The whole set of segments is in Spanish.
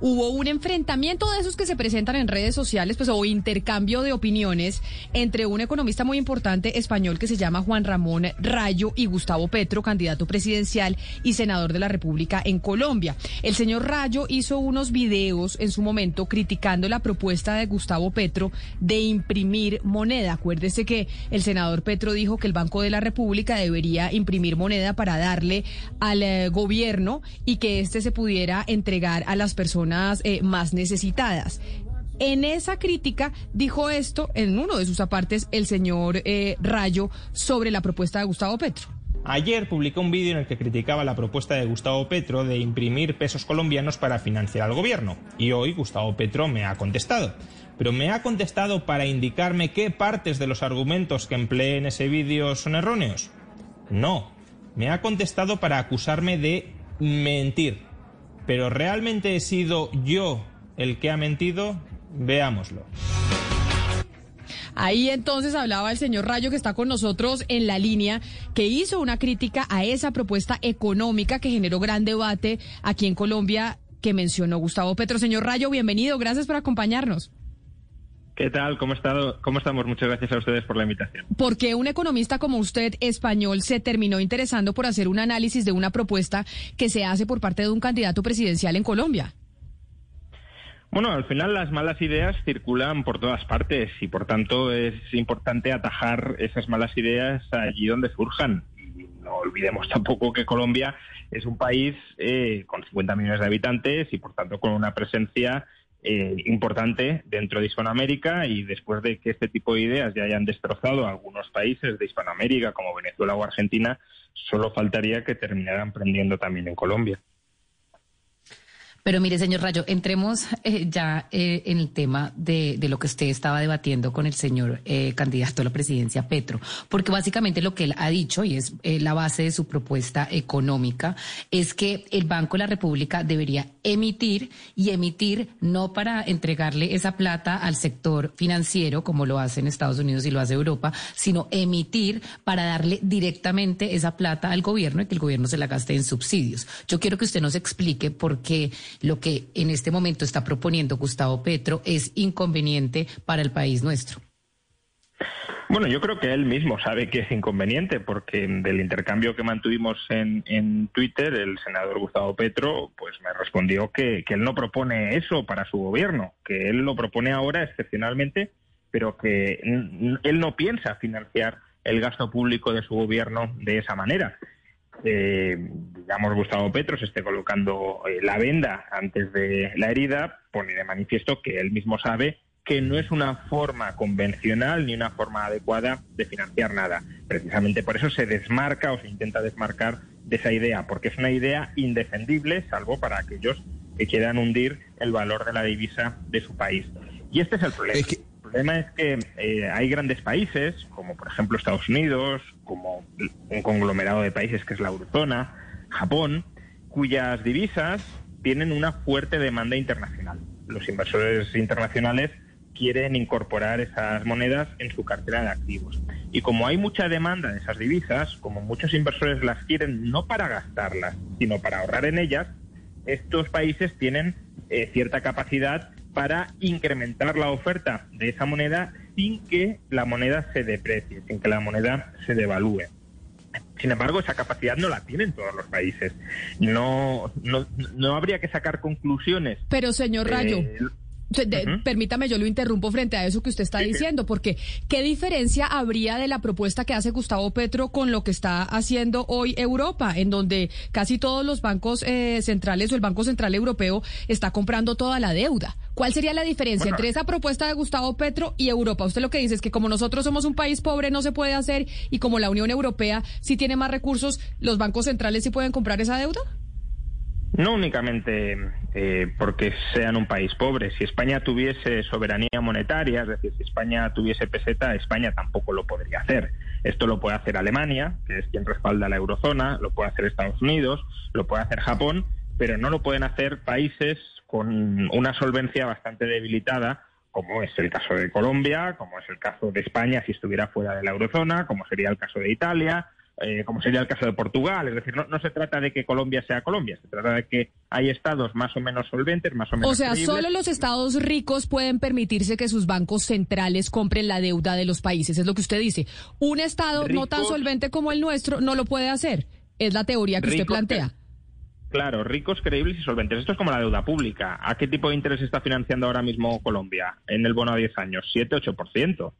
hubo un enfrentamiento de esos que se presentan en redes sociales, pues o intercambio de opiniones entre un economista muy importante español que se llama Juan Ramón Rayo y Gustavo Petro, candidato presidencial y senador de la República en Colombia. El señor Rayo hizo unos videos en su momento criticando la propuesta de Gustavo Petro de imprimir moneda. Acuérdese que el senador Petro dijo que el Banco de la República debería imprimir moneda para darle al eh, gobierno y que éste se pudiera entregar a las personas eh, más necesitadas. En esa crítica dijo esto en uno de sus apartes el señor eh, Rayo sobre la propuesta de Gustavo Petro. Ayer publicó un vídeo en el que criticaba la propuesta de Gustavo Petro de imprimir pesos colombianos para financiar al gobierno. Y hoy Gustavo Petro me ha contestado. Pero me ha contestado para indicarme qué partes de los argumentos que empleé en ese vídeo son erróneos. No, me ha contestado para acusarme de mentir. Pero ¿realmente he sido yo el que ha mentido? Veámoslo. Ahí entonces hablaba el señor Rayo que está con nosotros en la línea, que hizo una crítica a esa propuesta económica que generó gran debate aquí en Colombia que mencionó Gustavo Petro. Señor Rayo, bienvenido, gracias por acompañarnos. ¿Qué tal? ¿Cómo, estado? ¿Cómo estamos? Muchas gracias a ustedes por la invitación. ¿Por qué un economista como usted, español, se terminó interesando por hacer un análisis de una propuesta que se hace por parte de un candidato presidencial en Colombia? Bueno, al final las malas ideas circulan por todas partes y por tanto es importante atajar esas malas ideas allí donde surjan. Y no olvidemos tampoco que Colombia es un país eh, con 50 millones de habitantes y por tanto con una presencia eh, importante dentro de Hispanoamérica y después de que este tipo de ideas ya hayan destrozado algunos países de Hispanoamérica como Venezuela o Argentina, solo faltaría que terminaran prendiendo también en Colombia. Pero mire, señor Rayo, entremos eh, ya eh, en el tema de, lo que usted estaba debatiendo con el señor eh, candidato a la presidencia Petro, porque básicamente lo que él ha dicho, y es la base de su propuesta económica, es que el Banco de la República debería emitir y emitir no para entregarle esa plata al sector financiero, como lo hace en Estados Unidos y lo hace Europa, sino emitir para darle directamente esa plata al gobierno y que el gobierno se la gaste en subsidios. Yo quiero que usted nos explique por qué lo que en este momento está proponiendo Gustavo Petro es inconveniente para el país nuestro. Bueno, yo creo que él mismo sabe que es inconveniente, porque del intercambio que mantuvimos en, Twitter, el senador Gustavo Petro, pues me respondió que, que, él no propone eso para su gobierno, que él lo propone ahora excepcionalmente, pero que él no piensa financiar el gasto público de su gobierno de esa manera eh, digamos, Gustavo Petro se esté colocando eh, la venda antes de la herida, pone de manifiesto que él mismo sabe que no es una forma convencional ni una forma adecuada de financiar nada. Precisamente por eso se desmarca o se intenta desmarcar de esa idea, porque es una idea indefendible, salvo para aquellos que quieran hundir el valor de la divisa de su país. Y este es el problema. Problema es que eh, hay grandes países, como por ejemplo Estados Unidos, como un conglomerado de países que es la eurozona, Japón, cuyas divisas tienen una fuerte demanda internacional. Los inversores internacionales quieren incorporar esas monedas en su cartera de activos. Y como hay mucha demanda de esas divisas, como muchos inversores las quieren no para gastarlas, sino para ahorrar en ellas, estos países tienen eh, cierta capacidad para incrementar la oferta de esa moneda sin que la moneda se deprecie, sin que la moneda se devalúe. Sin embargo, esa capacidad no la tienen todos los países. No, no, no habría que sacar conclusiones. Pero, señor Rayo, Permítame, yo lo interrumpo frente a eso que usted está diciendo, porque ¿qué diferencia habría de la propuesta que hace Gustavo Petro con lo que está haciendo hoy Europa, en donde casi todos los bancos eh, centrales o el Banco Central Europeo está comprando toda la deuda? ¿Cuál sería la diferencia entre esa propuesta de Gustavo Petro y Europa? Usted lo que dice es que como nosotros somos un país pobre no se puede hacer y como la Unión Europea sí tiene más recursos, ¿los bancos centrales sí pueden comprar esa deuda? No únicamente eh, porque sean un país pobre. Si España tuviese soberanía monetaria, es decir, si España tuviese peseta, España tampoco lo podría hacer. Esto lo puede hacer Alemania, que es quien respalda la eurozona, lo puede hacer Estados Unidos, lo puede hacer Japón, pero no lo pueden hacer países con una solvencia bastante debilitada, como es el caso de Colombia, como es el caso de España si estuviera fuera de la eurozona, como sería el caso de Italia, eh, como sería el caso de Portugal. Es decir, no, se trata de que Colombia sea Colombia, se trata de que hay estados más o menos solventes, más o menos. O sea, solo los estados ricos pueden permitirse que sus bancos centrales compren la deuda de los países, es lo que usted dice. Un estado no tan solvente como el nuestro no lo puede hacer. Es la teoría que usted plantea. Claro, ricos, creíbles y solventes. Esto es como la deuda pública. ¿A qué tipo de interés está financiando ahora mismo Colombia en el bono a 10 años? 7-8%.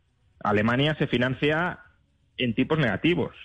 Alemania se financia en tipos negativos.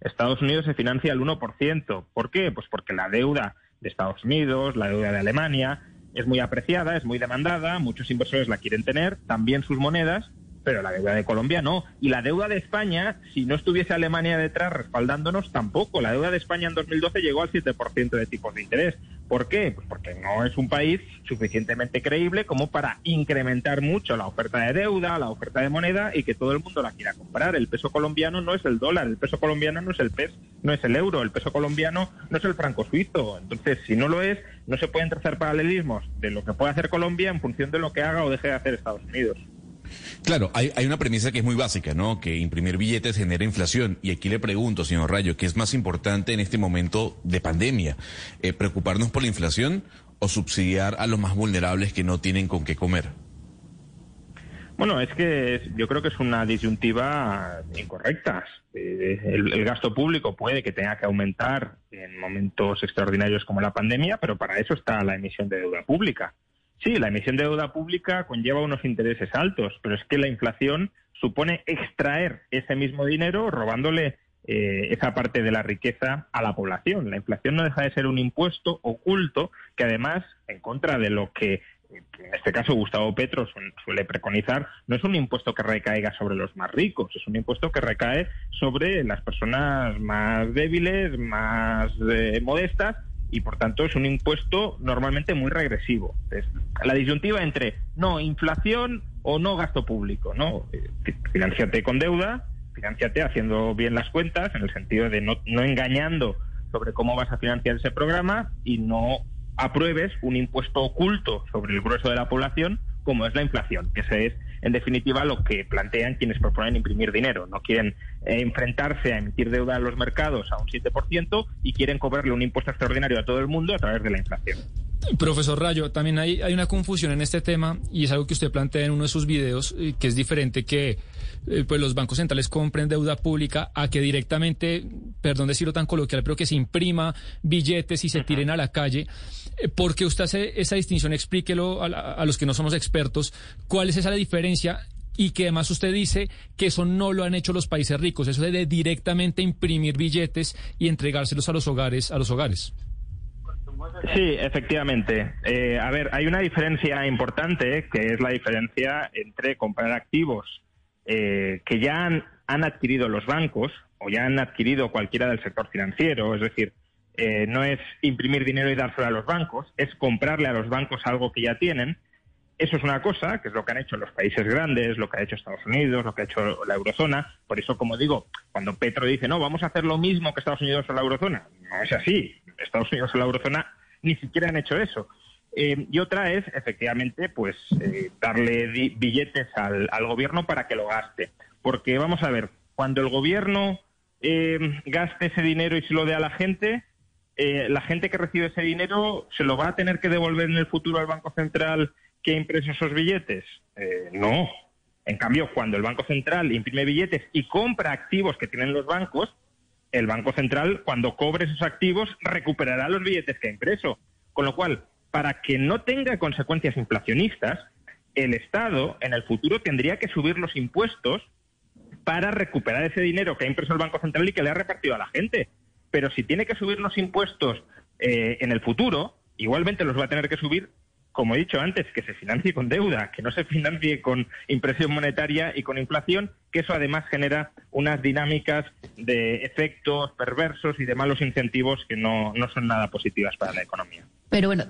Estados Unidos se financia al 1%. ¿Por qué? Pues porque la deuda de Estados Unidos, la deuda de Alemania, es muy apreciada, es muy demandada, muchos inversores la quieren tener, también sus monedas, pero la deuda de Colombia no. Y la deuda de España, si no estuviese Alemania detrás respaldándonos, tampoco. La deuda de España en 2012 llegó al 7% de tipos de interés. ¿Por qué? Pues porque no es un país suficientemente creíble como para incrementar mucho la oferta de deuda, la oferta de moneda y que todo el mundo la quiera comprar. El peso colombiano no es el dólar, el peso colombiano no es el peso, no es el euro, el peso colombiano no es el franco suizo. Entonces, si no lo es, no se pueden trazar paralelismos de lo que puede hacer Colombia en función de lo que haga o deje de hacer Estados Unidos. Claro, hay, una premisa que es muy básica, ¿no? Que imprimir billetes genera inflación. Y aquí le pregunto, señor Rayo, ¿qué es más importante en este momento de pandemia? Eh, ¿Preocuparnos por la inflación o subsidiar a los más vulnerables que no tienen con qué comer? Bueno, es que yo creo que es una disyuntiva incorrecta. Eh, el, gasto público puede que tenga que aumentar en momentos extraordinarios como la pandemia, pero para eso está la emisión de deuda pública. Sí, la emisión de deuda pública conlleva unos intereses altos, pero es que la inflación supone extraer ese mismo dinero robándole eh, esa parte de la riqueza a la población. La inflación no deja de ser un impuesto oculto que además, en contra de lo que en este caso Gustavo Petro suele preconizar, no es un impuesto que recaiga sobre los más ricos, es un impuesto que recae sobre las personas más débiles, más eh, modestas y por tanto es un impuesto normalmente muy regresivo. Es la disyuntiva entre no inflación o no gasto público, ¿no? Eh, financiate con deuda, financiate haciendo bien las cuentas, en el sentido de no, no engañando sobre cómo vas a financiar ese programa y no apruebes un impuesto oculto sobre el grueso de la población como es la inflación, que ese es en definitiva lo que plantean quienes proponen imprimir dinero. No quieren eh, enfrentarse a emitir deuda en los mercados a un 7% y quieren cobrarle un impuesto extraordinario a todo el mundo a través de la inflación. Profesor Rayo, también hay, hay una confusión en este tema y es algo que usted plantea en uno de sus videos, eh, que es diferente que eh, pues los bancos centrales compren deuda pública a que directamente, perdón decirlo tan coloquial, pero que se imprima billetes y se tiren a la calle. Eh, porque usted hace esa distinción, explíquelo a, los que no somos expertos, cuál es esa diferencia y que además usted dice que eso no lo han hecho los países ricos, eso de directamente imprimir billetes y entregárselos a los hogares, a los hogares. Sí, efectivamente. Eh, a ver, hay una diferencia importante que es la diferencia entre comprar activos eh, que ya han, han, adquirido los bancos o ya han adquirido cualquiera del sector financiero, es decir, eh, no es imprimir dinero y dárselo a los bancos, es comprarle a los bancos algo que ya tienen. Eso es una cosa, que es lo que han hecho los países grandes, lo que ha hecho Estados Unidos, lo que ha hecho la eurozona. Por eso, como digo, cuando Petro dice, no, vamos a hacer lo mismo que Estados Unidos o la eurozona, no es así. Estados Unidos o la eurozona ni siquiera han hecho eso. Eh, y otra es, efectivamente, pues eh, darle billetes al, gobierno para que lo gaste. Porque, vamos a ver, cuando el gobierno gaste ese dinero y se lo dé a la gente, eh, la gente que recibe ese dinero se lo va a tener que devolver en el futuro al Banco Central que ha impreso esos billetes. Eh, no. En cambio, cuando el Banco Central imprime billetes y compra activos que tienen los bancos, el Banco Central, cuando cobre esos activos, recuperará los billetes que ha impreso. Con lo cual, para que no tenga consecuencias inflacionistas, el Estado en el futuro tendría que subir los impuestos para recuperar ese dinero que ha impreso el Banco Central y que le ha repartido a la gente pero si tiene que subir los impuestos eh, en el futuro, igualmente los va a tener que subir, como he dicho antes, que se financie con deuda, que no se financie con impresión monetaria y con inflación, que eso además genera unas dinámicas de efectos perversos y de malos incentivos que no, no son nada positivas para la economía. Pero bueno,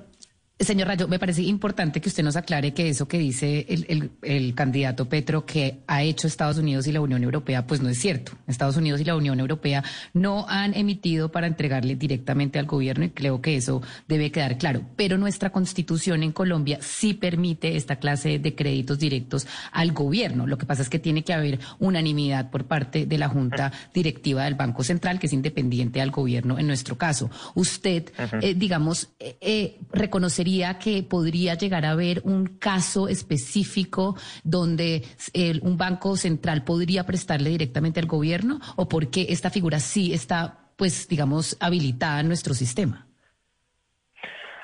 Señor Rayo, me parece importante que usted nos aclare que eso que dice el, candidato Petro que ha hecho Estados Unidos y la Unión Europea, pues no es cierto. Estados Unidos y la Unión Europea no han emitido para entregarle directamente al gobierno y creo que eso debe quedar claro. Pero nuestra constitución en Colombia sí permite esta clase de créditos directos al gobierno. Lo que pasa es que tiene que haber unanimidad por parte de la Junta Directiva del Banco Central, que es independiente al gobierno en nuestro caso. Usted, eh, digamos, eh, eh, que podría llegar a haber un caso específico donde un banco central podría prestarle directamente al gobierno o porque esta figura sí está, pues, digamos, habilitada en nuestro sistema?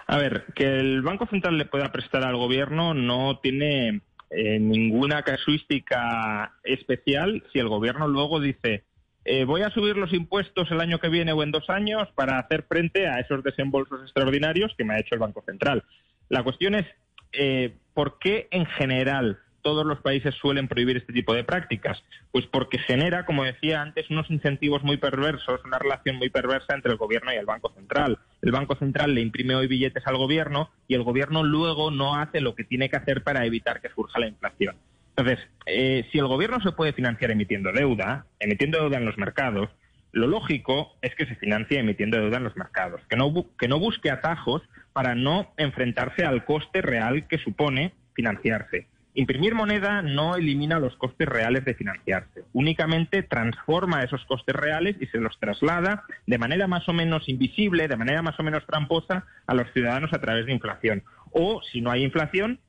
A ver, que el Banco Central le pueda prestar al gobierno no tiene eh, ninguna casuística especial si el gobierno luego dice eh, voy a subir los impuestos el año que viene o en dos años para hacer frente a esos desembolsos extraordinarios que me ha hecho el Banco Central. La cuestión es, eh, ¿por qué en general todos los países suelen prohibir este tipo de prácticas? Pues porque genera, como decía antes, unos incentivos muy perversos, una relación muy perversa entre el gobierno y el Banco Central. El Banco Central le imprime hoy billetes al gobierno y el gobierno luego no hace lo que tiene que hacer para evitar que surja la inflación. Entonces, eh, si el gobierno se puede financiar emitiendo deuda, emitiendo deuda en los mercados, lo lógico es que se financie emitiendo deuda en los mercados, que no, que no busque atajos para no enfrentarse al coste real que supone financiarse. Imprimir moneda no elimina los costes reales de financiarse, únicamente transforma esos costes reales y se los traslada de manera más o menos invisible, de manera más o menos tramposa a los ciudadanos a través de inflación. O, si no hay inflación,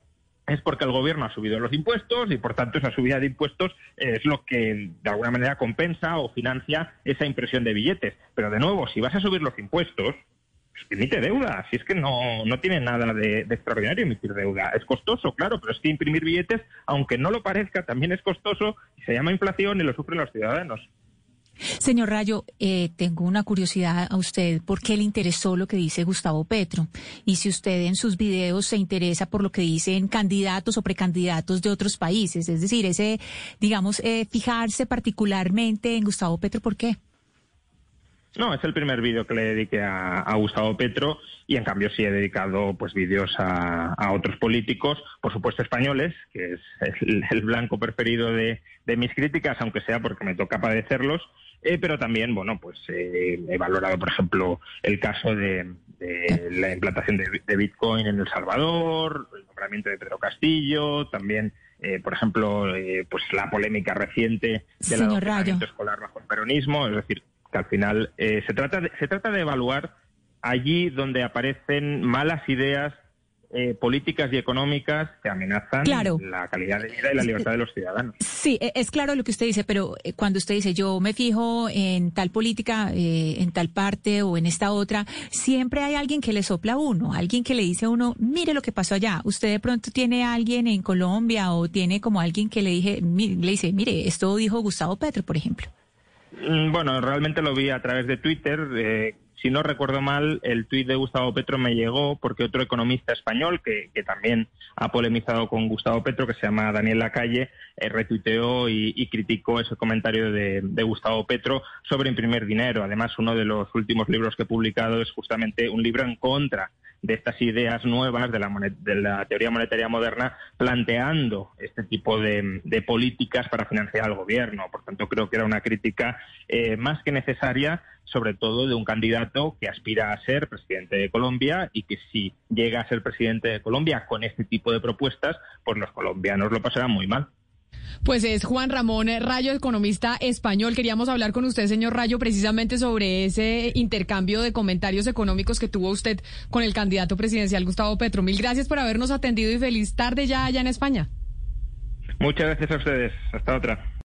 es porque el gobierno ha subido los impuestos y por tanto esa subida de impuestos es lo que de alguna manera compensa o financia esa impresión de billetes. Pero de nuevo, si vas a subir los impuestos, pues emite deuda. Si es que no, no tiene nada de, de, extraordinario emitir deuda. Es costoso, claro, pero es que imprimir billetes, aunque no lo parezca, también es costoso y se llama inflación y lo sufren los ciudadanos. Señor Rayo, eh, tengo una curiosidad a usted. ¿Por qué le interesó lo que dice Gustavo Petro? Y si usted en sus videos se interesa por lo que dicen candidatos o precandidatos de otros países, es decir, ese, digamos, eh, fijarse particularmente en Gustavo Petro, ¿por qué? No, es el primer vídeo que le dediqué a, Gustavo Petro y en cambio sí he dedicado pues vídeos a, otros políticos, por supuesto españoles, que es el, blanco preferido de, mis críticas, aunque sea porque me toca padecerlos, eh, pero también, bueno, pues eh, he valorado, por ejemplo, el caso de, la implantación de, Bitcoin en El Salvador, el nombramiento de Pedro Castillo, también, eh, por ejemplo, pues la polémica reciente del adoctrinamiento escolar bajo el peronismo, es decir, que al final se trata se trata de evaluar allí donde aparecen malas ideas eh, políticas y económicas que amenazan la calidad de vida y la libertad de los ciudadanos. Sí, e, es claro lo que usted dice, pero eh, cuando usted dice yo me fijo en tal política, eh, en tal parte o en esta otra, siempre hay alguien que le sopla a uno, alguien que le dice a uno, mire lo que pasó allá. Usted de pronto tiene a alguien en Colombia o tiene como alguien que le, dije, le dice, mire, esto dijo Gustavo Petro, por ejemplo. Mm, bueno, realmente lo vi a través de Twitter si no recuerdo mal, el tuit de Gustavo Petro me llegó porque otro economista español que, también ha polemizado con Gustavo Petro, que se llama Daniel Lacalle, eh, retuiteó y, criticó ese comentario de, Gustavo Petro sobre imprimir dinero. Además, uno de los últimos libros que he publicado es justamente un libro en contra de estas ideas nuevas de la, de la teoría monetaria moderna, planteando este tipo de, políticas para financiar al gobierno. Por tanto, creo que era una crítica eh, más que necesaria sobre todo de un candidato que aspira a ser presidente de Colombia y que si llega a ser presidente de Colombia con este tipo de propuestas, pues los colombianos lo pasarán muy mal. Pues es Juan Ramón Rayo, economista español. Queríamos hablar con usted, señor Rayo, precisamente sobre ese intercambio de comentarios económicos que tuvo usted con el candidato presidencial Gustavo Petro. Mil gracias por habernos atendido y feliz tarde ya allá en España. Muchas gracias a ustedes. Hasta otra.